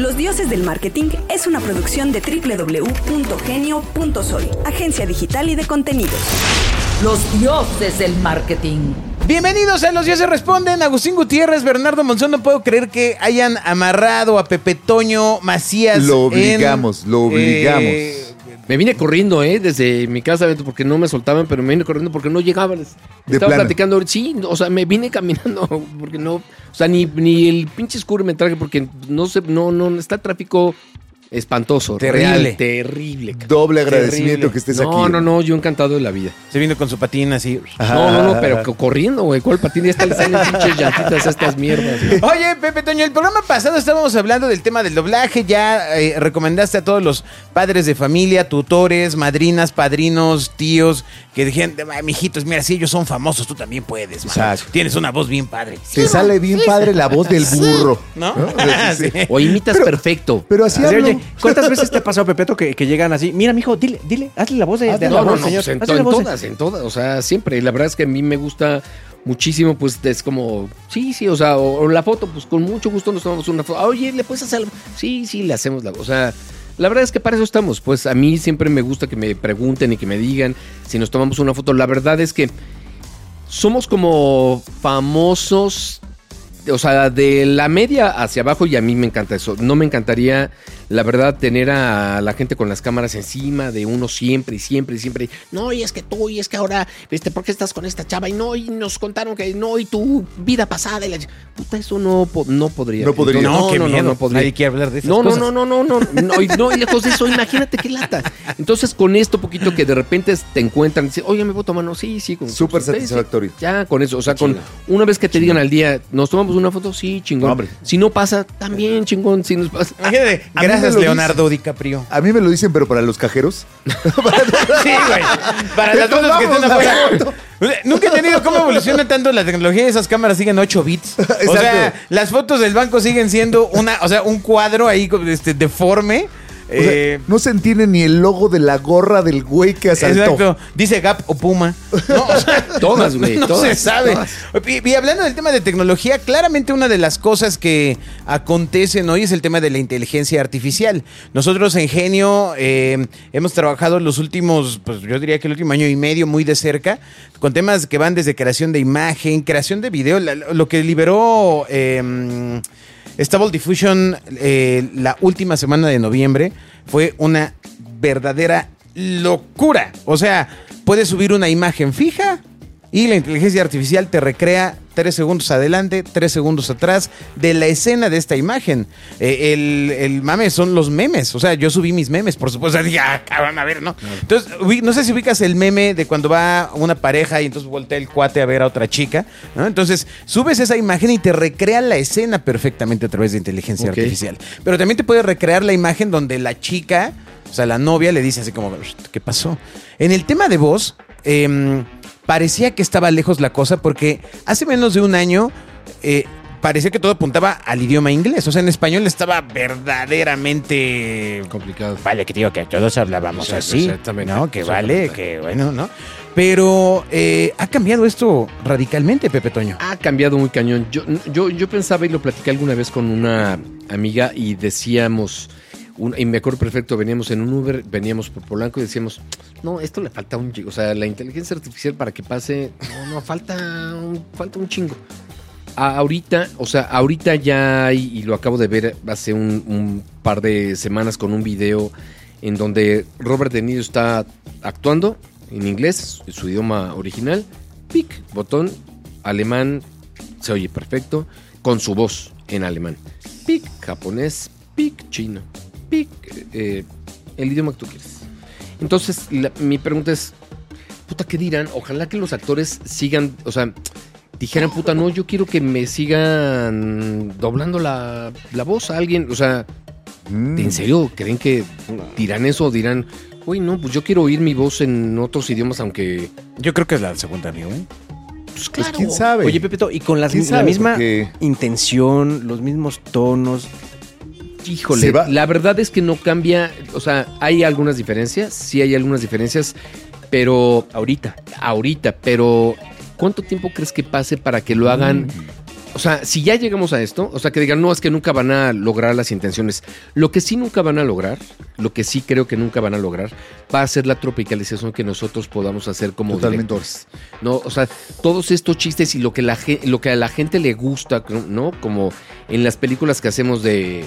Los Dioses del Marketing es una producción de www.genio.sol, agencia digital y de contenidos. Los dioses del marketing. Bienvenidos a Los Dioses Responden. Agustín Gutiérrez, Bernardo Monzón. No puedo creer que hayan amarrado a Pepe Toño Macías. Lo en, obligamos, lo obligamos. eh, Me vine corriendo, ¿eh? Desde mi casa, porque no me soltaban, pero me vine corriendo porque no llegaban. Estaba plano. platicando, sí, o sea, me vine caminando porque no, o sea, ni, ni el pinche escuro me traje porque no se, no, no, está tráfico espantoso, Terrible. real, terrible. Doble agradecimiento Terrible. que estés No, aquí. no, no, yo encantado de la vida. Se vino con su patín así. No, no, no, pero co- corriendo, güey, ¿cuál patín? Ya está le salen pinches llantitas a estas mierdas. güey. Oye, Pepe Toño, el programa pasado estábamos hablando del tema del doblaje. Ya eh, recomendaste a todos los padres de familia, tutores, madrinas, padrinos, tíos, que dijeron, "Ay, mijitos, mira, si ellos son famosos, tú también puedes. man. Exacto. Tienes una voz bien padre. Te sale bien padre la voz del burro. ¿No? O imitas Pero- perfecto. Pero así Así, hablo. oye, ¿cuántas veces te ha pasado, Pepeto, que, que llegan así? Mira, mijo, dile, dile, hazle la voz de, de Hazle la No, no, voz, no, señor. pues en, to- en voz de- todas, en todas, o sea, siempre. Y la verdad es que a mí me gusta muchísimo, pues es como, sí, sí, o sea, o, o la foto, pues con mucho gusto nos tomamos una foto. Ah, Oye, ¿le puedes hacer algo? Sí, sí, le hacemos la, o sea, la verdad es que para eso estamos. Pues a mí siempre me gusta que me pregunten y que me digan si nos tomamos una foto. La verdad es que somos como famosos. O sea, de la media hacia abajo y a mí me encanta eso. No me encantaría, la verdad, tener a la gente con las cámaras encima de uno siempre y siempre y siempre. No, y es que tú, y es que ahora, ¿viste? ¿Por qué estás con esta chava? Y no, y nos contaron que no, y tu vida pasada. Y la... Puta, eso no, no podría. No podría. No, qué miedo. podría. Nadie quiere hablar de esas No, no, cosas. no, no, no, no, no, y no, y lejos de eso, imagínate qué lata. Entonces, con esto poquito que de repente te encuentran, y dicen, oye, me voy a tomar, no, sí, sí. Con, Súper sí. satisfactorio. Ya, con eso, o sea, con una vez que te digan al día, nos tomamos una foto, sí, chingón. Hombre. Si no pasa, también chingón, si nos pasa. Imagínate, mí gracias Leonardo DiCaprio. A mí me lo dicen, pero para los cajeros. Sí, güey. Para las fotos que estén afuera. Nunca he entendido cómo evoluciona tanto la tecnología. Esas cámaras siguen 8 bits. O sea, las fotos del banco siguen siendo una, o sea, un cuadro ahí este, deforme. Sea, Eh, no se entiende ni el logo de la gorra del güey que asaltó. Exacto. Dice Gap o Puma. No, o sea, Todas, güey, No, todas, se sabe. todas. Y, y hablando del tema de tecnología, claramente una de las cosas que acontecen hoy es el tema de la inteligencia artificial. Nosotros en Genio eh, hemos trabajado los últimos, pues yo diría que el último año y medio muy de cerca, con temas que van desde creación de imagen, creación de video, la- lo que liberó... eh, Stable Diffusion eh, la última semana de noviembre fue una verdadera locura. O sea, puedes subir una imagen fija y la inteligencia artificial te recrea tres segundos adelante, tres segundos atrás de la escena de esta imagen. Eh, el, el mame son los memes. O sea, yo subí mis memes, por supuesto. Dije, ah, cabrón, a ver, ¿no? Entonces, no sé si ubicas el meme de cuando va una pareja y entonces voltea el cuate a ver a otra chica. ¿no? Entonces, subes esa imagen y te recrea la escena perfectamente a través de inteligencia artificial. Pero también te puede recrear la imagen donde la chica, o sea, la novia le dice así como, ¿qué pasó? En el tema de voz, em, parecía que estaba lejos la cosa porque hace menos de un año eh, parecía que todo apuntaba al idioma inglés. O sea, en español estaba verdaderamente Complicado. Vale, que digo que todos hablábamos así, exactamente. ¿no? Que vale, que bueno, ¿no? Pero eh, ha cambiado esto radicalmente, Pepe Toño. Ha cambiado muy cañón. Yo, yo, yo pensaba y lo platicé alguna vez con una amiga y decíamos, y me acuerdo perfecto, veníamos en un Uber, veníamos por Polanco y decíamos, no, esto le falta un chingo. O sea, la inteligencia artificial para que pase, no, no, falta un, falta un chingo. Ahorita, o sea, ahorita ya hay, y lo acabo de ver hace un, un par de semanas con un video en donde Robert De Niro está actuando en inglés, su idioma original, pic, botón, alemán, se oye perfecto, con su voz en alemán, pic, japonés, pic, chino, pic, eh, el idioma que tú quieres. Entonces, la- mi pregunta es, puta, ¿qué dirán? Ojalá que los actores sigan, o sea, dijeran, puta, no, yo quiero que me sigan doblando la, la voz a alguien, o sea, Mm. ¿en serio creen que dirán eso o dirán, uy, no, pues yo quiero oír mi voz en otros idiomas, aunque, Yo creo que es la segunda, amigo. ¿eh? pues Pues claro. quién sabe. Oye, Pepeto, y con las- ¿Quién la sabe? misma Porque- intención, los mismos tonos. Híjole, la verdad es que no cambia, o sea, hay algunas diferencias, sí hay algunas diferencias, pero ahorita, ahorita, pero ¿cuánto tiempo crees que pase para que lo hagan? O sea, si ya llegamos a esto, o sea, que digan, no, es que nunca van a lograr las intenciones. Lo que sí nunca van a lograr, lo que sí creo que nunca van a lograr, va a ser la tropicalización que nosotros podamos hacer como Totalmente. directores. No, o sea, todos estos chistes y lo que, la, lo que a la gente le gusta, ¿no? Como en las películas que hacemos de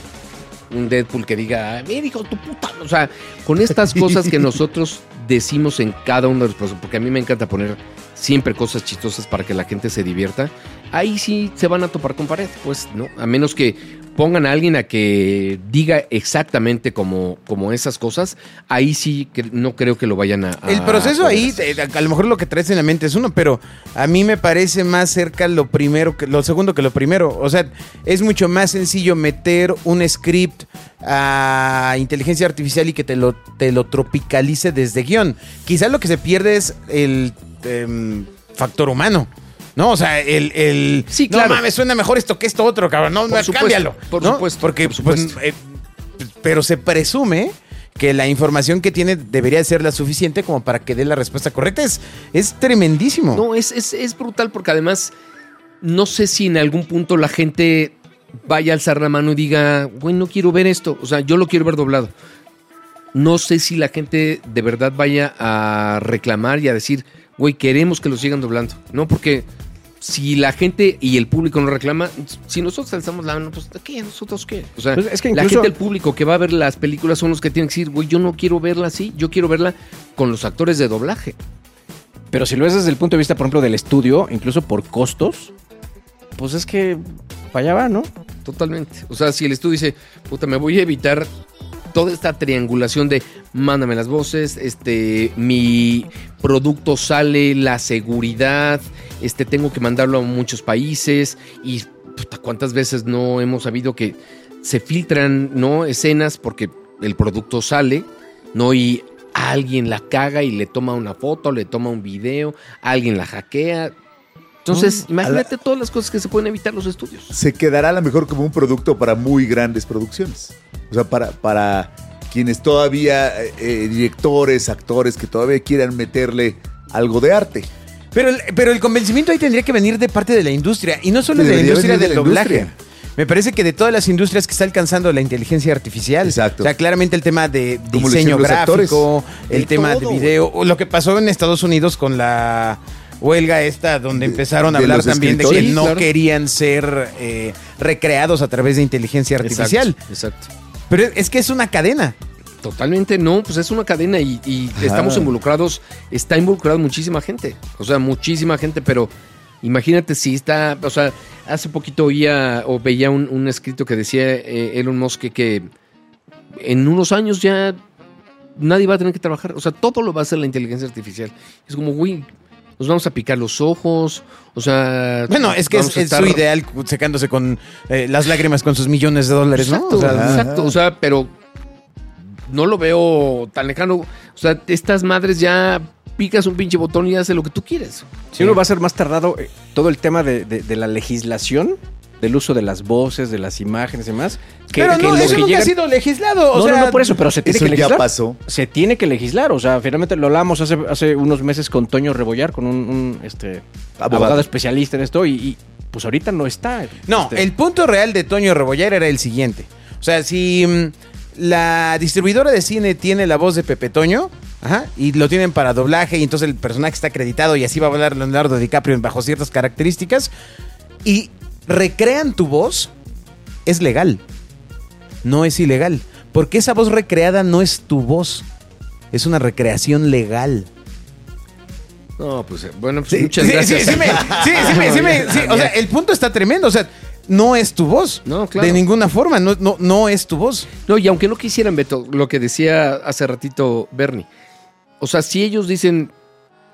un Deadpool que diga, mira, hijo tu puta. O sea, con estas cosas que nosotros decimos en cada uno de los procesos, porque a mí me encanta poner siempre cosas chistosas para que la gente se divierta, ahí sí se van a topar con pared, pues, ¿no? A menos que pongan a alguien a que diga exactamente como, como esas cosas, ahí sí que no creo que lo vayan a... a El proceso poder ahí, eh, a lo mejor lo que traes en la mente es uno, pero a mí me parece más cerca lo primero, que, lo segundo que lo primero. O sea, es mucho más sencillo meter un script a inteligencia artificial y que te lo, te lo tropicalice desde guion. Quizás lo que se pierde es el em, factor humano. No, o sea, el, el Sí, no claro. mames, suena mejor esto que esto otro, cabrón. No, Por no, supuesto, cámbialo. por ¿no? supuesto, Porque, por supuesto. pues, eh, pero se presume que la información que tiene debería ser la suficiente como para que dé la respuesta correcta. Es, es tremendísimo. No, es, es, es brutal porque además no sé si en algún punto la gente vaya a alzar la mano y diga, güey, no quiero ver esto. O sea, yo lo quiero ver doblado. No sé si la gente de verdad vaya a reclamar y a decir, güey, queremos que lo sigan doblando. No, porque si la gente y el público no reclama, si nosotros alzamos la mano, pues ¿qué? ¿Nosotros qué? O sea, Pues es que la incluso- gente, el público que va a ver las películas son los que tienen que decir, güey, yo no quiero verla así, yo quiero verla con los actores de doblaje. Pero si lo ves desde el punto de vista, por ejemplo, del estudio, incluso por costos, pues es que para allá va, ¿no? Totalmente. O sea, si el estudio dice, puta, me voy a evitar toda esta triangulación de mándame las voces, este, mi producto sale, la seguridad, este, tengo que mandarlo a muchos países y puta, cuántas veces no hemos sabido que se filtran, ¿no? Escenas porque el producto sale, ¿no? Y alguien la caga y le toma una foto, le toma un video, alguien la hackea. Entonces, imagínate todas las cosas que se pueden evitar los estudios. Se quedará a lo mejor como un producto para muy grandes producciones. O sea, para, para quienes todavía, eh, eh, directores, actores que todavía quieran meterle algo de arte. Pero, el, pero el convencimiento ahí tendría que venir de parte de la industria. Y no solo de la industria del de la doblaje. industria. Me parece que de todas las industrias que está alcanzando la inteligencia artificial. Exacto. O sea, claramente el tema de diseño gráfico, el De tema todo, de video, lo que pasó en Estados Unidos con la huelga esta, donde De- empezaron a hablar también de que no claro. querían ser eh, recreados a través de inteligencia artificial. Exacto, exacto. Pero es que es una cadena. Totalmente no, pues es una cadena y, estamos involucrados, está involucrada muchísima gente, o sea, muchísima gente, pero imagínate si está, o sea, hace poquito oía o veía un, un escrito que decía eh, Elon Musk que, que en unos años ya nadie va a tener que trabajar, o sea, todo lo va a hacer la inteligencia artificial. Es como, güey, nos vamos a picar los ojos, o sea... Bueno, es que es, es estar- su ideal secándose con eh, las lágrimas con sus millones de dólares, ¿no? Exacto, O sea, exacto. O sea, pero no lo veo tan lejano. O sea, estas madres ya picas un pinche botón y hace lo que tú quieres. Si uno va a ser más tardado, eh, todo el tema de, de- de la legislación, del uso de las voces, de las imágenes y demás. Que, pero que no, eso que nunca llegan- ha sido legislado. O no, sea, no, no, por eso, pero se tiene Eso que ya legislar. pasó. Se tiene que legislar, o sea, finalmente lo hablamos hace, hace unos meses con Toño Rebollar, con un, un, este, abogado. Abogado. especialista en esto, y, y, pues ahorita no está. No, Este, el punto real de Toño Rebollar era el siguiente. O sea, si mm, la distribuidora de cine tiene la voz de Pepe Toño, ajá, y lo tienen para doblaje, y entonces el personaje está acreditado y así va a hablar Leonardo DiCaprio bajo ciertas características, y recrean tu voz, es legal. No es ilegal. Porque esa voz recreada no es tu voz. Es una recreación legal. No, pues eh, bueno, pues Sí, muchas sí, gracias. sí, sí me- sí, sí me- sí me- sí, o sea, el punto está tremendo. O sea, no es tu voz. No, claro. De ninguna forma. No, no, no es tu voz. No, y aunque no quisieran, Beto, lo que decía hace ratito Bernie. O sea, si ellos dicen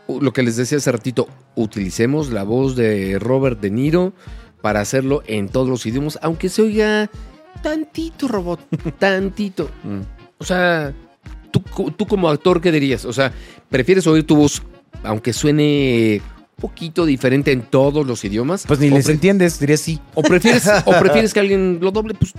lo que les decía hace ratito, utilicemos la voz de Robert De Niro para hacerlo en todos los idiomas, aunque se oiga tantito robot, tantito. O sea, ¿tú, tú como actor, ¿qué dirías? O sea, ¿prefieres oír tu voz, aunque suene un poquito diferente en todos los idiomas? Pues ni ¿O les entiendes, diría sí. ¿O prefieres, o prefieres que alguien lo doble? Pues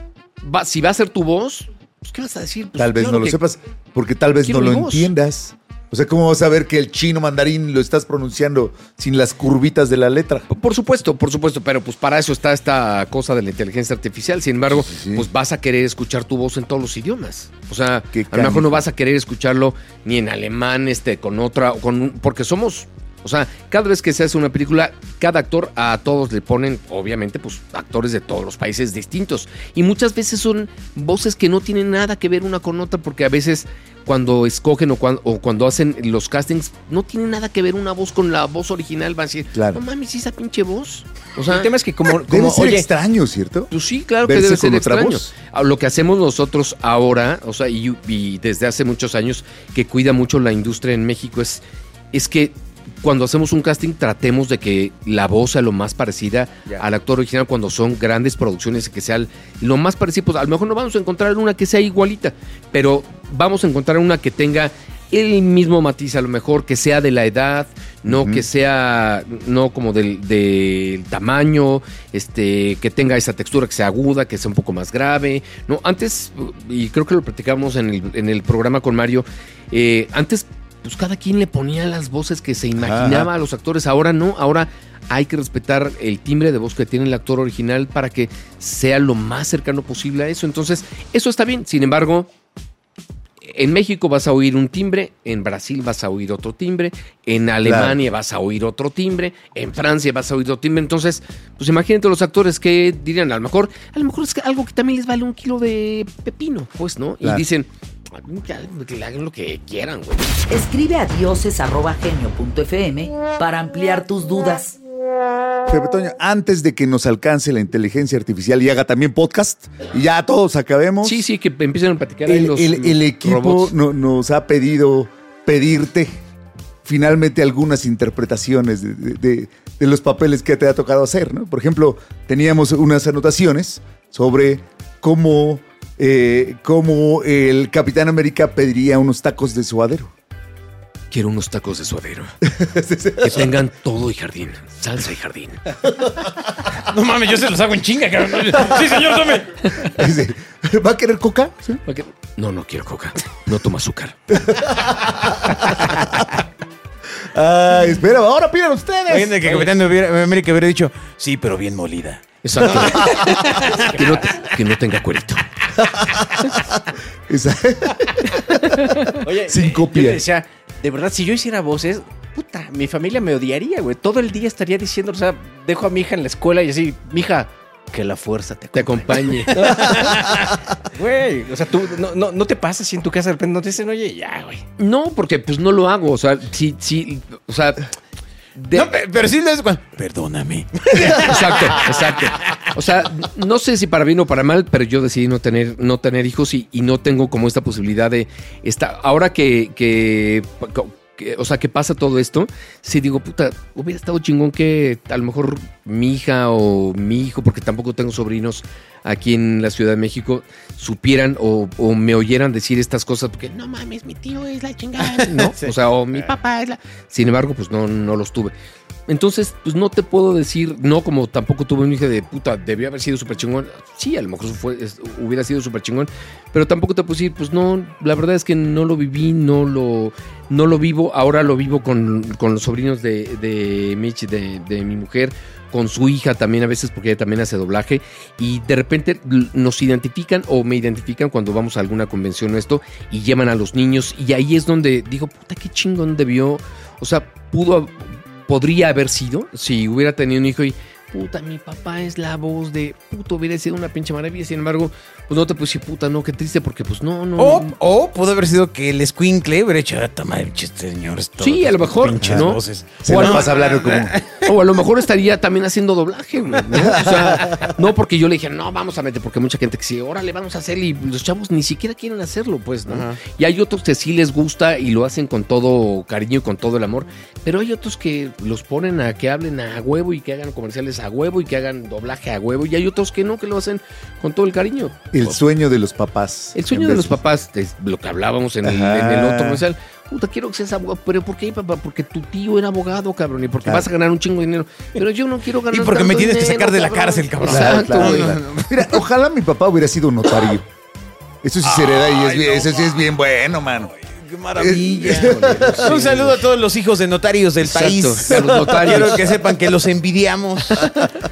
va- si va a ser tu voz, pues ¿qué vas a decir? Pues, Tal vez claro no lo que- sepas, porque tal vez no lo voz. entiendas. O sea, ¿cómo vas a ver que el chino mandarín lo estás pronunciando sin las curvitas de la letra? Por supuesto, por supuesto, pero pues para eso está esta cosa de la inteligencia artificial. Sin embargo, Sí, sí, sí. pues vas a querer escuchar tu voz en todos los idiomas. O sea, Qué a lo mejor no vas a querer escucharlo ni en alemán, este, con otra, con porque somos, o sea, cada vez que se hace una película, cada actor a todos le ponen, obviamente, pues actores de todos los países distintos. Y muchas veces son voces que no tienen nada que ver una con otra, porque a veces cuando escogen o cuando, o cuando hacen los castings, no tiene nada que ver una voz con la voz original. Van a decir, Claro. no mames, esa pinche voz. O sea, el tema es que como, Debe como ser oye, extraño, ¿cierto? pues sí, claro que debe ser extraño. voz. Lo que hacemos nosotros ahora, o sea, y, y desde hace muchos años que cuida mucho la industria en México es, es que cuando hacemos un casting tratemos de que la voz sea lo más parecida al actor original cuando son grandes producciones que sea lo más parecido. Pues a lo mejor no vamos a encontrar una que sea igualita, pero vamos a encontrar una que tenga el mismo matiz, a lo mejor que sea de la edad, no que sea, no como del, del tamaño, este, que tenga esa textura, que sea aguda, que sea un poco más grave. No, antes, y creo que lo platicamos en el, en el programa con Mario, eh, antes, pues cada quien le ponía las voces que se imaginaba Ajá. a los actores, ahora no, ahora hay que respetar el timbre de voz que tiene el actor original para que sea lo más cercano posible a eso. Entonces, eso está bien. Sin embargo, en México vas a oír un timbre, en Brasil vas a oír otro timbre, en Alemania vas a oír otro timbre, en Francia vas a oír otro timbre. Entonces, pues imagínate los actores que dirían, a lo mejor, a lo mejor es que algo que también les vale un kilo de pepino, pues, ¿no? Y dicen, "Ya, que le hagan lo que quieran, güey. Escribe a dioses.genio.fm para ampliar tus dudas. Pepe Toño, antes de que nos alcance la inteligencia artificial y haga también podcast, y ya todos acabemos. Sí, sí, que empiecen a platicar ahí El, los el- el equipo no- nos ha pedido pedirte finalmente algunas interpretaciones de, de- de- de los papeles que te ha tocado hacer. ¿no? Por ejemplo, teníamos unas anotaciones sobre cómo, eh, cómo el Capitán América pediría unos tacos de suadero. Quiero unos tacos de suadero. que tengan todo y jardín. Salsa y jardín. No mames, yo se los hago en chinga, cabrón. Sí, señor, tome. Dice, ¿Va a querer coca? Sí. No, no quiero coca. No tomo azúcar. Ay, espera, ahora pidan ustedes. Imagínate que el Capitán de América hubiera dicho, sí, pero bien molida. Exacto. que, no, que no tenga cuerito. Oye, Sin copia. Yo le decía, de verdad, si yo hiciera voces, puta, mi familia me odiaría, güey. Todo el día estaría diciendo, o sea, dejo a mi hija en la escuela y así, mija, que la fuerza te Te acompañe. Güey, o sea, tú no, no, no te pasas si en tu casa de repente no te dicen, oye, ya, güey. No, porque pues no lo hago. O sea, sí, sí. O sea. De- No, pe- pero sí les cuando, Perdóname. Exacto, exacto. O sea, no sé si para bien o para mal, pero yo decidí no tener, no tener hijos y, y no tengo como esta posibilidad de esta. Ahora que, que, que- o sea, que pasa todo esto, sí digo, puta, hubiera estado chingón que a lo mejor mi hija o mi hijo, porque tampoco tengo sobrinos aquí en la Ciudad de México, supieran o, o me oyeran decir estas cosas, porque no mames, mi tío es la chingada, ¿no? O sea, o mi papá es la. Sin embargo, pues no, no los tuve. Entonces, pues no te puedo decir, no como tampoco tuve un hijo de puta, debió haber sido súper chingón. Sí, a lo mejor hubiera sido súper chingón, pero tampoco te puedo decir, pues no, la verdad es que no lo viví, no lo, no lo vivo. Ahora lo vivo con, con los sobrinos de, de Mitch, de, de mi mujer, con su hija también a veces, porque ella también hace doblaje, y de repente nos identifican o me identifican cuando vamos a alguna convención o esto, y llaman a los niños, y ahí es donde digo, puta, qué chingón debió, o sea, pudo, podría haber sido si hubiera tenido un hijo y puta, mi papá es la voz de puto, hubiera sido una pinche maravilla. Sin embargo, pues no te puse puta, no, qué triste, porque pues no, no. O, no. o pudo haber sido que el Squinkle hubiera hecho, ah, toma, este señor. es todo Sí, a lo mejor, pinches ¿no? voces. Se O a la lo- pasa hablando como. O a lo mejor estaría también haciendo doblaje, güey, ¿no? O sea, no porque yo le dije, no, vamos a meter, porque mucha gente que sí, órale, vamos a hacer, y los chavos ni siquiera quieren hacerlo, pues, ¿no? Ajá. Y hay otros que sí les gusta y lo hacen con todo cariño y con todo el amor, pero hay otros que los ponen a que hablen a huevo y que hagan comerciales a huevo y que hagan doblaje a huevo, y hay otros que no, que lo hacen con todo el cariño. El sueño de los papás. El sueño de los papás, es lo que hablábamos en el, en el otro comercial. Puta, quiero que seas abogado. ¿Pero por qué, papá? Porque tu tío era abogado, cabrón. Y porque Claro. vas a ganar un chingo de dinero. Pero yo no quiero ganar Y porque me tienes que sacar de la cárcel, cabrón. Exacto, Claro. Mira, ojalá mi papá hubiera sido notario. Eso sí se hereda y es bien- eso sí es bien bueno, mano. qué maravilla. Un saludo a todos los hijos de notarios del Exacto, país. a los notarios. Quiero que sepan que los envidiamos.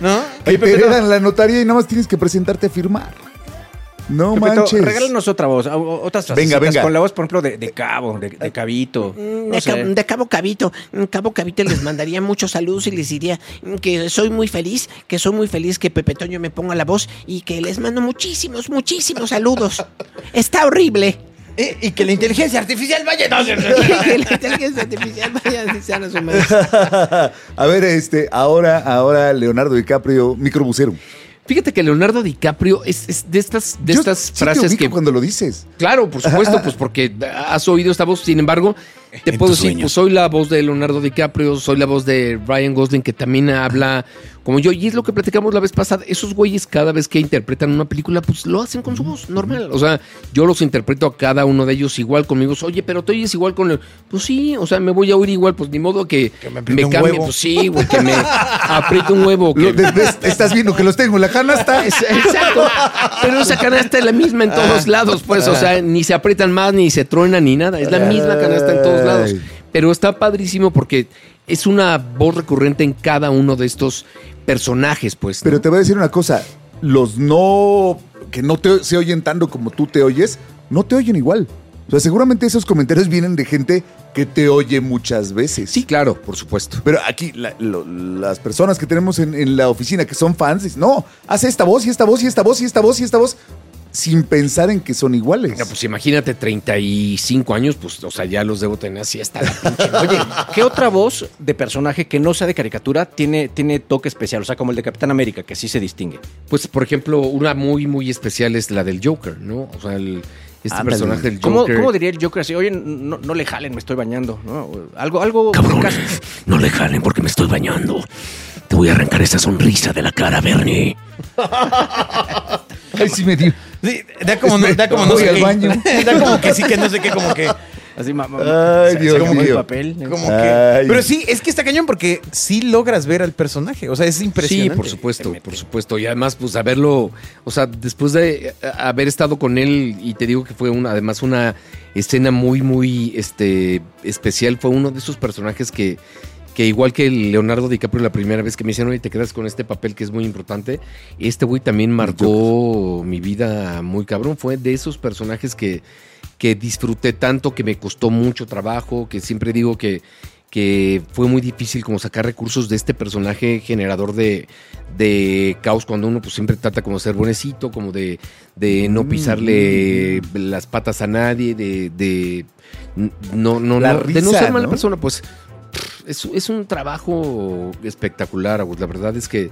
¿No? Que te heredan la notaría y nada más tienes que presentarte a firmar. No Pepito, manches. regálanos otra voz, otras Venga, venga. con la voz, por ejemplo, de, de Cabo, de, de Cabito. Mm, no De, sé. Cabo, de Cabo Cabito, Mm, Cabo Cabito les mandaría muchos saludos y les diría que soy muy feliz, que soy muy feliz que Pepe Toño me ponga la voz y que les mando muchísimos, muchísimos saludos. Está horrible. Eh, y que la inteligencia artificial vaya. No, que la inteligencia artificial vaya a su madre. a ver, este, ahora, ahora Leonardo DiCaprio, microbusero. Fíjate que Leonardo DiCaprio es, es de estas, de Yo estas sí te frases ubico que. cuando lo dices. Claro, por supuesto, pues porque has oído esta voz. Sin embargo, te En puedo decir, pues soy la voz de Leonardo DiCaprio, soy la voz de Ryan Gosling, que también habla como yo. Y es lo que platicamos la vez pasada. Esos güeyes, cada vez que interpretan una película, pues lo hacen con su voz normal. O sea, yo los interpreto a cada uno de ellos igual conmigo. Oye, pero te oyes igual con el. Pues sí, o sea, me voy a oír igual, pues ni modo que, me cambie. Pues sí, güey, que me apriete un huevo. Que, Lo- estás viendo que los tengo en la canasta. Es- Exacto. Pero esa canasta es la misma en todos lados, pues. O sea, ni se aprietan más, ni se truenan, ni nada. Es la misma canasta en todos lados. Pero está padrísimo porque es una voz recurrente en cada uno de estos personajes, pues. ¿no? Pero te voy a decir una cosa. Los no. que no te, se oyen tanto como tú te oyes, no te oyen igual. O sea, seguramente esos comentarios vienen de gente que te oye muchas veces. Sí, claro, por supuesto. Pero aquí la- lo- las personas que tenemos en, en la oficina que son fans dicen, no, hace esta voz y esta voz y esta voz y esta voz y esta voz sin pensar en que son iguales. Pues imagínate, 35 años, pues, o sea, ya los debo tener así hasta la pinche. Oye, ¿qué otra voz de personaje que no sea de caricatura tiene, tiene toque especial? O sea, como el de Capitán América, que sí se distingue. Pues, por ejemplo, una muy, muy especial es la del Joker, ¿no? O sea, el- este Ándale. personaje del ¿Cómo, Joker. cómo diría el Joker así? Oye, no, no le jalen, me estoy bañando. ¿no? Algo, algo. casi- no le jalen porque me estoy bañando. Te voy a arrancar esa sonrisa de la cara, Bernie. Ay, sí me dio. Sí, da como, no, da como no sé al qué. baño. Da como que sí, que no sé qué, como que. Así, ma- ma- Ay, Dios se acabó el mío. papel. Como que. Pero sí, es que está cañón porque sí logras ver al personaje. O sea, es Sí, impresionante. por supuesto, por supuesto. Y además, pues haberlo, o sea, después de eh, haber estado con él, y te digo que fue una, además una escena muy, muy este, especial, fue uno de esos personajes que, que igual que Leonardo DiCaprio la primera vez que me hicieron, oye, te quedas con este papel que es muy importante, este güey también marcó mi vida muy cabrón. Fue de esos personajes que, que disfruté tanto, que me costó mucho trabajo, que siempre digo que, que fue muy difícil como sacar recursos de este personaje generador de, de caos cuando uno pues siempre trata como de ser buenecito, como de, de no pisarle las patas a nadie, de, de no, no, La no- de no risa, ser mala ¿no? persona, pues es, es un trabajo espectacular, Agus. La verdad es que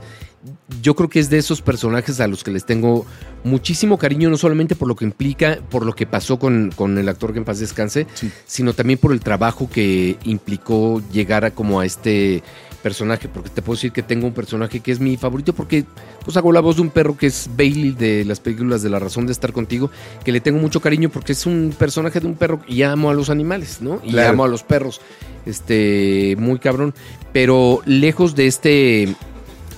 yo creo que es de esos personajes a los que les tengo muchísimo cariño, no solamente por lo que implica, por lo que pasó con, con el actor que en paz descanse, Sí. sino también por el trabajo que implicó llegar a como a este personaje, porque te puedo decir que tengo un personaje que es mi favorito porque pues hago la voz de un perro que es Bailey de las películas de La razón de estar contigo, que le tengo mucho cariño porque es un personaje de un perro y amo a los animales, ¿no? Y Claro. amo a los perros, este, muy cabrón, pero lejos de este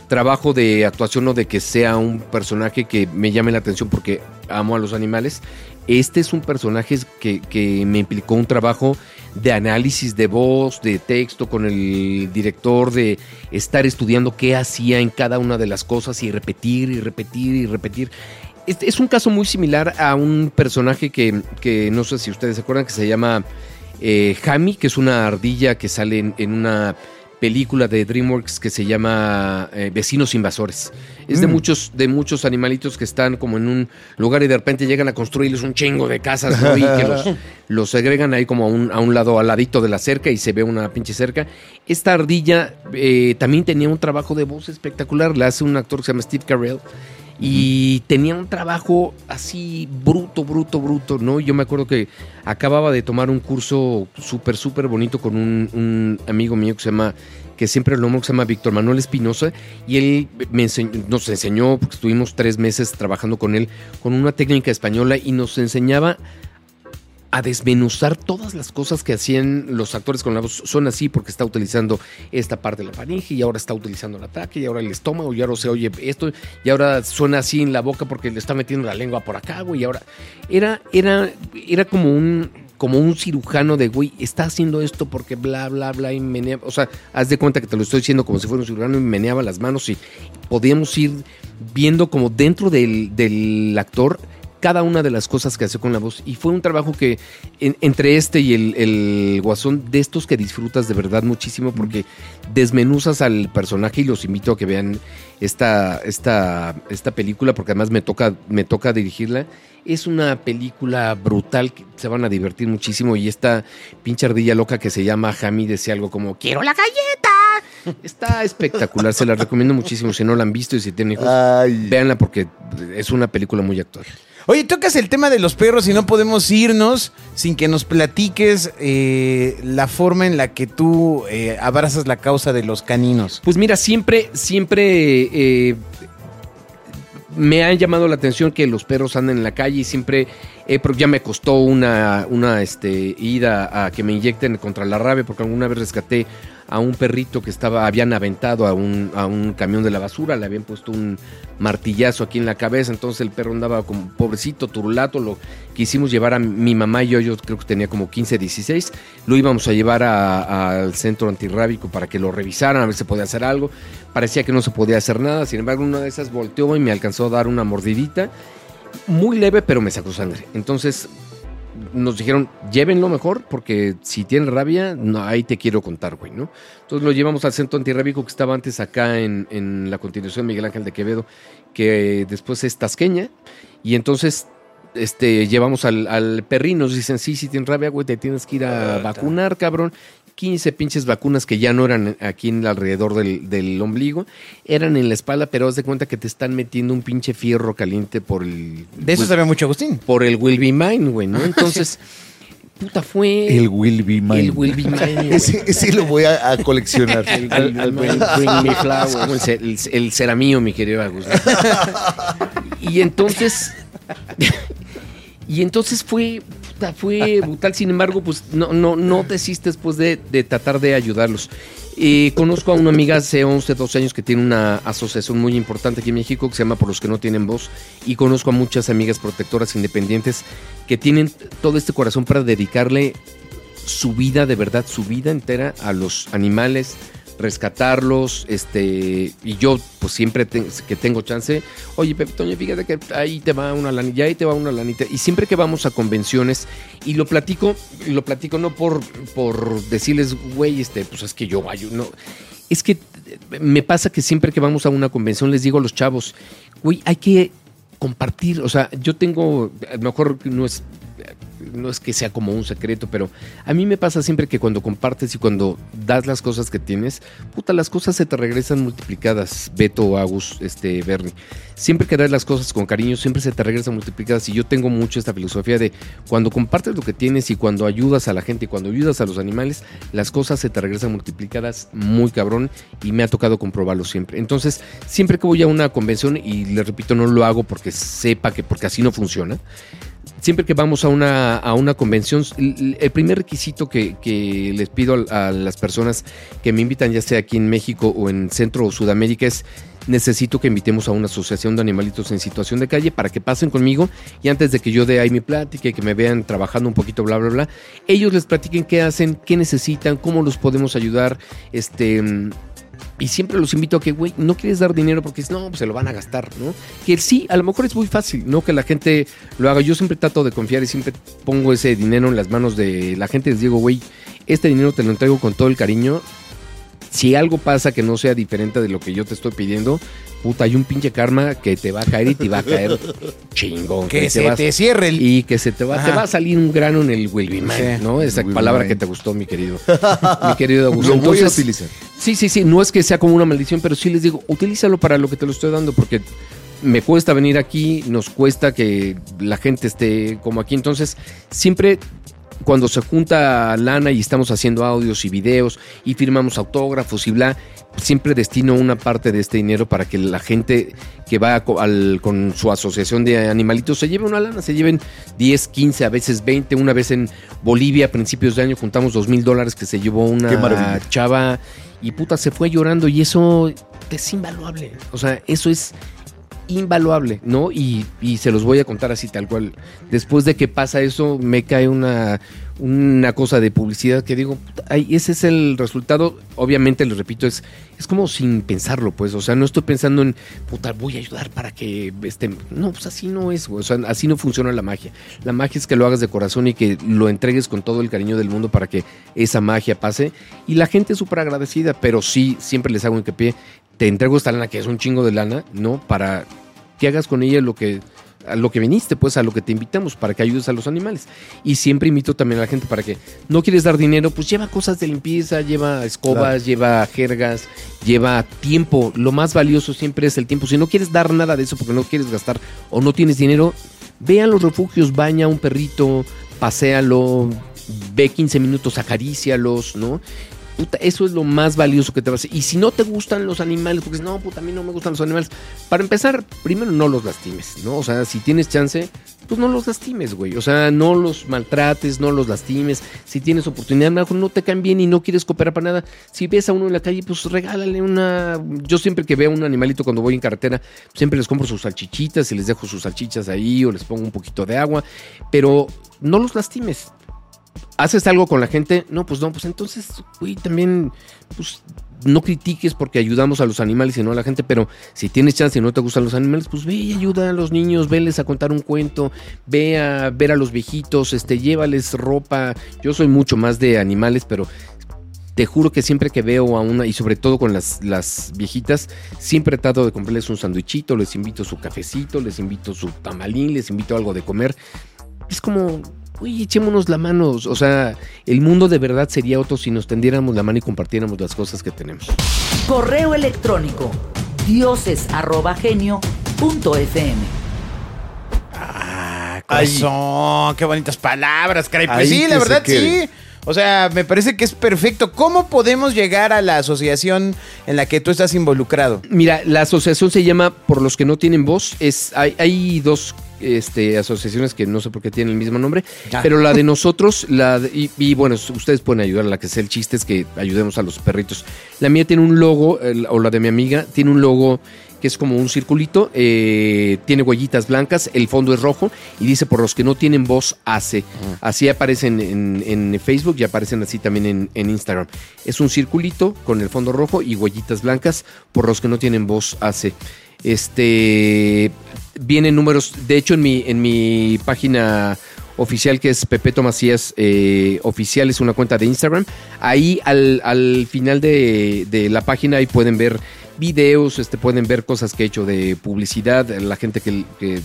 trabajo de actuación o de que sea un personaje que me llame la atención porque amo a los animales. Este es un personaje que, que me implicó un trabajo de análisis de voz, de texto con el director, de estar estudiando qué hacía en cada una de las cosas y repetir y repetir y repetir. Este es un caso muy similar a un personaje que, que no sé si ustedes se acuerdan que se llama eh, Hami, que es una ardilla que sale en, en una película de DreamWorks que se llama eh, Vecinos Invasores. Es de Mm. muchos, de muchos animalitos que están como en un lugar y de repente llegan a construirles un chingo de casas ¿no? y que los, los segregan ahí como a un, a un lado, al ladito de la cerca y se ve una pinche cerca. Esta ardilla eh, también tenía un trabajo de voz espectacular, la hace un actor que se llama Steve Carell. Y tenía un trabajo así bruto, bruto, bruto, ¿no? Yo me acuerdo que acababa de tomar un curso súper, súper bonito con un, amigo mío que se llama, que siempre lo nombro, que se llama Víctor Manuel Espinosa, y él me nos enseñó, porque estuvimos tres meses trabajando con él, con una técnica española y nos enseñaba a desmenuzar todas las cosas que hacían los actores con la voz. Son así porque está utilizando esta parte de la faringe y ahora está utilizando el ataque y ahora el estómago y ahora se oye esto y ahora suena así en la boca porque le está metiendo la lengua por acá, güey. Y ahora era, era, era como un, como un cirujano de, güey, está haciendo esto porque bla, bla, bla, y meneaba. O sea, haz de cuenta que te lo estoy diciendo como si fuera un cirujano y meneaba las manos y podíamos ir viendo como dentro del, del actor cada una de las cosas que hace con la voz. Y fue un trabajo que en- entre este y el, el guasón, de estos que disfrutas de verdad muchísimo porque desmenuzas al personaje y los invito a que vean esta, esta, esta película porque además me toca, me toca dirigirla. Es una película brutal, que se van a divertir muchísimo y esta pinche ardilla loca que se llama Jamie decía algo como quiero la galleta. Está espectacular, se la recomiendo muchísimo si no la han visto y si tienen hijos. Ay. Véanla porque es una película muy actual. Oye, tocas el tema de los perros y no podemos irnos sin que nos platiques eh, la forma en la que tú eh, abrazas la causa de los caninos. Pues mira, siempre, siempre eh, me ha llamado la atención que los perros anden en la calle y siempre, eh, ya me costó una, una este, ida a que me inyecten contra la rabia, porque alguna vez rescaté a un perrito que estaba, habían aventado a un, a un camión de la basura, le habían puesto un martillazo aquí en la cabeza, entonces el perro andaba como pobrecito, turulato, lo quisimos llevar a mi mamá y yo, yo creo que tenía como 15, 16, lo íbamos a llevar al centro antirrábico para que lo revisaran, a ver si podía hacer algo, parecía que no se podía hacer nada, sin embargo una de esas volteó y me alcanzó a dar una mordidita, muy leve, pero me sacó sangre, entonces nos dijeron, llévenlo mejor, porque si tiene rabia, no, ahí te quiero contar, güey, ¿no? Entonces lo llevamos al centro antirrábico que estaba antes acá en, en la continuación Miguel Ángel de Quevedo, que después es Tasqueña, y entonces este, llevamos al, al perrín, nos dicen, sí, sí tienes rabia, güey, te tienes que ir a vacunar, cabrón. 15 pinches vacunas que ya no eran aquí en alrededor del, del ombligo, eran en la espalda, pero haz de cuenta que te están metiendo un pinche fierro caliente por el... De eso sabe mucho Agustín. por el Will Be Mine, güey, ¿no? Entonces, puta, fue. El Will Be Mine. El Will Be Mine. güey. Ese, ese lo voy a, a coleccionar. El Will Be Mine. Bring me flowers. El, el, el será mío, mi querido Augusto. Y entonces. Y entonces fue. Fue brutal. Sin embargo, pues no, no, no desistes de, de tratar de ayudarlos. Eh, conozco a una amiga hace 11, 12 años que tiene una asociación muy importante aquí en México que se llama Por los que no tienen voz. Y conozco a muchas amigas protectoras independientes que tienen todo este corazón para dedicarle su vida, de verdad, su vida entera a los animales, rescatarlos, este, y yo pues siempre que tengo chance, oye Pepe Toño, fíjate que ahí te va una lanita, ahí te va una lanita, y siempre que vamos a convenciones, y lo platico, y lo platico no por, por decirles, güey, este, pues es que yo vaya, no, es que me pasa que siempre que vamos a una convención les digo a los chavos, güey, hay que compartir, o sea, yo tengo, a lo mejor no es no es que sea como un secreto, pero a mí me pasa siempre que cuando compartes y cuando das las cosas que tienes, puta, las cosas se te regresan multiplicadas, Beto, Agus, este, Bernie. Siempre que das las cosas con cariño, siempre se te regresan multiplicadas. Y yo tengo mucho esta filosofía de cuando compartes lo que tienes y cuando ayudas a la gente y cuando ayudas a los animales, las cosas se te regresan multiplicadas muy cabrón y me ha tocado comprobarlo siempre. Entonces, siempre que voy a una convención, y les repito, no lo hago porque sepa que, porque así no funciona, siempre que vamos a una, a una convención, el, primer requisito que, que les pido a las personas que me invitan, ya sea aquí en México o en Centro o Sudamérica, es necesito que invitemos a una asociación de animalitos en situación de calle para que pasen conmigo y antes de que yo dé ahí mi plática y que me vean trabajando un poquito, bla, bla, bla, ellos les platiquen qué hacen, qué necesitan, cómo los podemos ayudar, este... y siempre los invito a que, güey, no quieres dar dinero porque no, pues se lo van a gastar, ¿no? Que sí, a lo mejor es muy fácil, ¿no? Que la gente lo haga. Yo siempre trato de confiar y siempre pongo ese dinero en las manos de la gente. Les digo, güey, este dinero te lo entrego con todo el cariño. Si algo pasa que no sea diferente de lo que yo te estoy pidiendo, puta, hay un pinche karma que te va a caer y te va a caer chingón. Que se vas- te cierre el... y que se te va, te va a salir un grano en el Will Be Mine, Sí. ¿no? Esa palabra que te gustó, mi querido. mi querido Augusto. Lo voy a utilizar. Sí, sí, sí, no es que sea como una maldición, pero sí les digo, utilízalo para lo que te lo estoy dando, porque me cuesta venir aquí, nos cuesta que la gente esté como aquí, entonces siempre cuando se junta lana y estamos haciendo audios y videos y firmamos autógrafos y bla, siempre destino una parte de este dinero para que la gente que va al- con su asociación de animalitos se lleve una lana, se lleven 10, 15, a veces 20. Una vez en Bolivia a principios de año juntamos 2 mil dólares que se llevó una chava y puta se fue llorando y eso es invaluable. O sea, eso es invaluable, ¿no? Y, y se los voy a contar así tal cual. Después de que pasa eso, me cae una, una cosa de publicidad que digo, ay, ese es el resultado. Obviamente, les repito, es, es como sin pensarlo, pues. O sea, no estoy pensando en, puta, voy a ayudar para que este. No, pues así no es. O sea, así no funciona la magia. La magia es que lo hagas de corazón y que lo entregues con todo el cariño del mundo para que esa magia pase. Y la gente es súper agradecida, pero sí, siempre les hago hincapié. Te entrego esta lana, que es un chingo de lana, ¿no? Para que hagas con ella lo que a lo que viniste, pues a lo que te invitamos para que ayudes a los animales. Y siempre invito también a la gente para que no quieres dar dinero, pues lleva cosas de limpieza, lleva escobas, lleva jergas, lleva tiempo. Lo más valioso siempre es el tiempo. Si no quieres dar nada de eso porque no quieres gastar o no tienes dinero, ve a los refugios, baña a un perrito, paséalo, ve 15 minutos, acarícialos, ¿no? Eso es lo más valioso que te va a hacer. Y si no te gustan los animales, porque no, puta, a mí no me gustan los animales. Para empezar, primero no los lastimes, ¿no? O sea, si tienes chance, pues no los lastimes, güey. O sea, no los maltrates, no los lastimes. Si tienes oportunidad, mejor no te caen bien y no quieres cooperar para nada. Si ves a uno en la calle, pues regálale una. Yo siempre que veo a un animalito cuando voy en carretera, siempre les compro sus salchichitas y les dejo sus salchichas ahí o les pongo un poquito de agua. Pero no los lastimes. ¿Haces algo con la gente? No, pues no, pues entonces, güey, también, pues no critiques porque ayudamos a los animales y no a la gente, pero si tienes chance y no te gustan los animales, pues ve y ayuda a los niños, veles a contar un cuento, ve a ver a los viejitos, este, llévales ropa. Yo soy mucho más de animales, pero te juro que siempre que veo a una, y sobre todo con las, las viejitas, siempre trato de comprarles un sandwichito, les invito su cafecito, les invito su tamalín, les invito algo de comer. Es como, Uy, echémonos la mano. O sea, el mundo de verdad sería otro si nos tendiéramos la mano y compartiéramos las cosas que tenemos. Correo electrónico dioses@genio.fm. Ah, corazón, qué bonitas palabras, caray. Pues Ahí sí, la verdad sí. O sea, me parece que es perfecto. ¿Cómo podemos llegar a la asociación en la que tú estás involucrado? Mira, la asociación se llama Por los que no tienen voz. Es, hay, hay dos este, asociaciones que no sé por qué tienen el mismo nombre, Ah. pero la de nosotros, la de- y, y bueno, ustedes pueden ayudar, la que sea el chiste es que ayudemos a los perritos. La mía tiene un logo, el- o la de mi amiga, tiene un logo que es como un circulito, eh, tiene huellitas blancas, el fondo es rojo y dice por los que no tienen voz hace. Así aparecen en, en Facebook y aparecen así también en, en Instagram. Es un circulito con el fondo rojo y huellitas blancas por los que no tienen voz hace. Este vienen números, de hecho en mi, en mi página oficial que es Pepeto Macías eh, oficial, es una cuenta de Instagram. Ahí al, al final de, de la página ahí pueden ver videos, este, pueden ver cosas que he hecho de publicidad, la gente que, que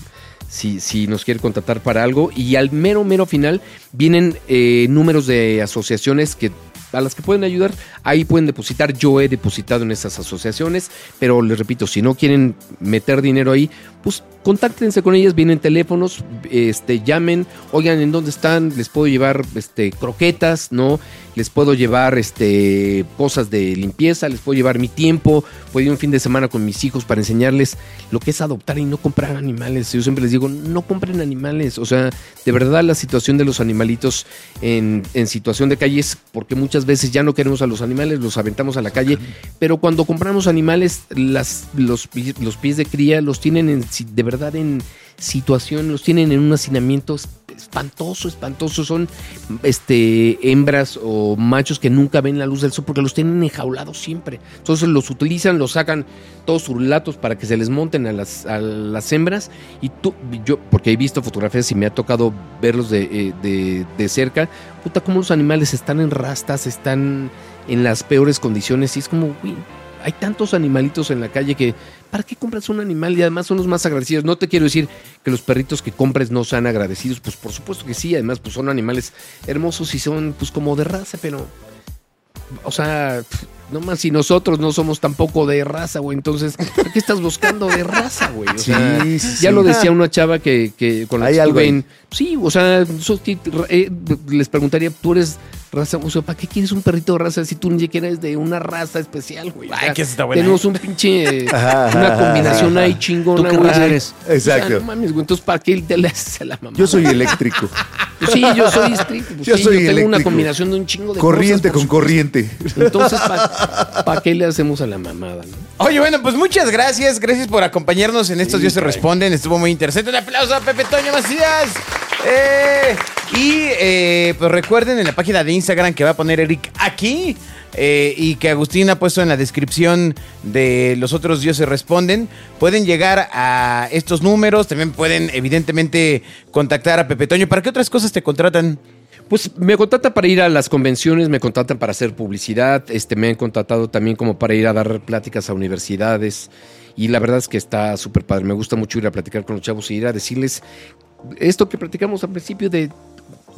si, si nos quiere contratar para algo. Y al mero, mero final vienen eh, números de asociaciones que a las que pueden ayudar, ahí pueden depositar. Yo he depositado en esas asociaciones, pero les repito, si no quieren meter dinero ahí, pues contáctense con ellas, vienen teléfonos, este, llamen, oigan en dónde están, les puedo llevar este, croquetas, ¿no? Les puedo llevar este, cosas de limpieza, les puedo llevar mi tiempo, puedo ir un fin de semana con mis hijos para enseñarles lo que es adoptar y no comprar animales. Yo siempre les digo, no compren animales, o sea, de verdad la situación de los animalitos en, en situación de calle es porque muchas veces ya no queremos a los animales, los aventamos a la calle, pero cuando compramos animales, las, los, los pies de cría los tienen en, de verdad en situación, los tienen en un hacinamiento espantoso, espantoso. Son este, hembras o machos que nunca ven la luz del sol porque los tienen enjaulados siempre. Entonces los utilizan, los sacan todos sus latos para que se les monten a las, a las hembras. Y tú, yo, porque he visto fotografías y me ha tocado verlos de, eh, de, de cerca, puta, como los animales están en rastas, están en las peores condiciones. Y es como, güey, hay tantos animalitos en la calle que, ¿para qué compras un animal? Y además son los más agradecidos. No te quiero decir que los perritos que compres no sean agradecidos, pues por supuesto que sí. Además, pues son animales hermosos y son pues como de raza, pero, o sea, no más si nosotros no somos tampoco de raza, güey. Entonces, ¿por qué estás buscando de raza, güey? O sea, Sí, sí, ya sí. lo decía una chava que, que con la que estuve en- Sí, o sea, eh, les preguntaría, ¿tú eres raza? O sea, ¿para qué quieres un perrito de raza si tú ni siquiera eres de una raza especial, güey? O Ay, sea, que está buena, Tenemos un pinche, una combinación ahí chingona, ¿Tú qué raza eres? O sea, Exacto. no mames, güey, entonces ¿para qué te le haces a la mamá? Yo soy eléctrico. Sí, yo soy estricto. pues Yo sí, soy yo tengo una combinación de un chingo de Corriente cosas, con corriente. Entonces, ¿para qué le hacemos a la mamada? no? Oye, bueno, pues muchas gracias. Gracias por acompañarnos en estos Dios se responden. Estuvo muy interesante. Un aplauso a Pepe Toño Macías. Eh, y eh, pues recuerden en la página de Instagram que va a poner Eric aquí. eh, y que Agustín ha puesto en la descripción de los otros dioses responden. Pueden llegar a estos números. También pueden, evidentemente, contactar a Pepe Toño. ¿Para qué otras cosas te contratan? Pues me contratan para ir a las convenciones, me contratan para hacer publicidad, este, me han contratado también como para ir a dar pláticas a universidades y la verdad es que está súper padre. Me gusta mucho ir a platicar con los chavos y ir a decirles esto que platicamos al principio de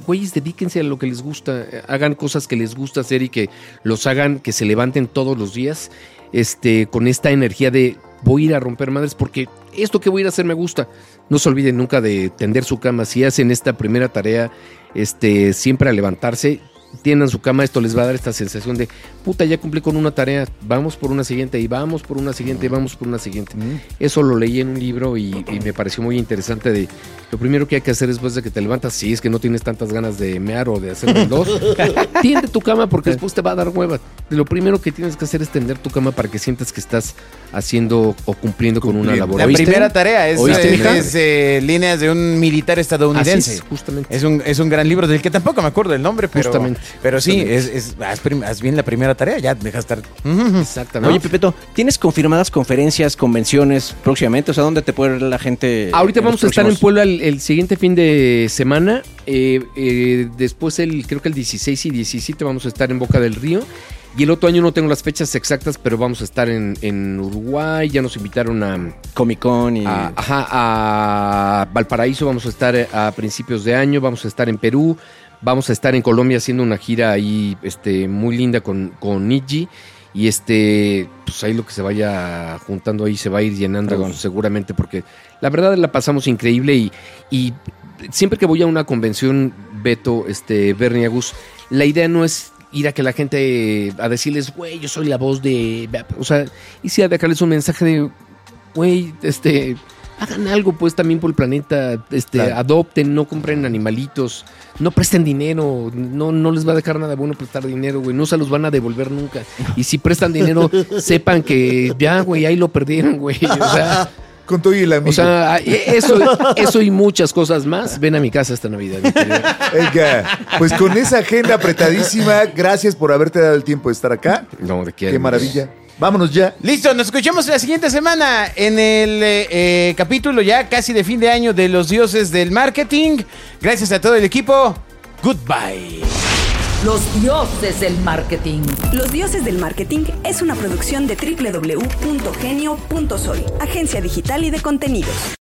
güeyes, dedíquense a lo que les gusta, hagan cosas que les gusta hacer y que los hagan, que se levanten todos los días, este, con esta energía de voy a ir a romper madres porque esto que voy a ir a hacer me gusta. No se olviden nunca de tender su cama. Si hacen esta primera tarea, este, siempre a levantarse, tiendan su cama, esto les va a dar esta sensación de, puta, ya cumplí con una tarea, vamos por una siguiente y vamos por una siguiente y vamos por una siguiente. Eso lo leí en un libro y, y me pareció muy interesante de, lo primero que hay que hacer después de que te levantas, si es que no tienes tantas ganas de mear o de hacer un dos, tiende tu cama porque después te va a dar hueva. Lo primero que tienes que hacer es tender tu cama para que sientas que estás haciendo o cumpliendo con una labor. La ¿Oíste? primera tarea es, ¿Oíste, eh, es, eh, líneas de un militar estadounidense. es, justamente. Es un, es un gran libro del que tampoco me acuerdo el nombre, pero, Justamente. Pero sí, es, es- haz, haz bien la primera tarea, ya deja estar. Exactamente. Oye, Pepeto, ¿tienes confirmadas conferencias, convenciones próximamente? O sea, ¿dónde te puede ver la gente? Ahorita vamos a estar en Puebla el, el siguiente fin de semana. eh, eh, después, el, creo que el 16 y 17 vamos a estar en Boca del Río. Y el otro año no tengo las fechas exactas, pero vamos a estar en, en Uruguay. Ya nos invitaron a, Comic Con y. a- ajá, a Valparaíso. Vamos a estar eh, a principios de año. Vamos a estar en Perú. Vamos a estar en Colombia haciendo una gira ahí este, muy linda con, con Niji. Y este, pues ahí lo que se vaya juntando ahí se va a ir llenando seguramente, porque la verdad la pasamos increíble y, y siempre que voy a una convención, Beto, este, Berniagus, la idea no es ir a que la gente, a decirles, güey, yo soy la voz de, o sea, y sí a dejarles un mensaje de, güey, este, hagan algo pues también por el planeta, este, Claro. adopten, no compren animalitos, no presten dinero, no, no les va a dejar nada bueno prestar dinero, güey, no se los van a devolver nunca. Y si prestan dinero, sepan que ya, güey, ahí lo perdieron, güey. O sea, Con todo y el amigo. o sea, eso, eso y muchas cosas más, ven a mi casa esta Navidad. pues con esa agenda apretadísima, gracias por haberte dado el tiempo de estar acá. No, de qué, Qué maravilla. Vámonos ya. Listo, nos escuchamos la siguiente semana en el eh, eh, capítulo ya casi de fin de año de los dioses del marketing. Gracias a todo el equipo. Goodbye. Los dioses del marketing. Los Dioses del Marketing es una producción de www.genio.sol, agencia digital y de contenidos.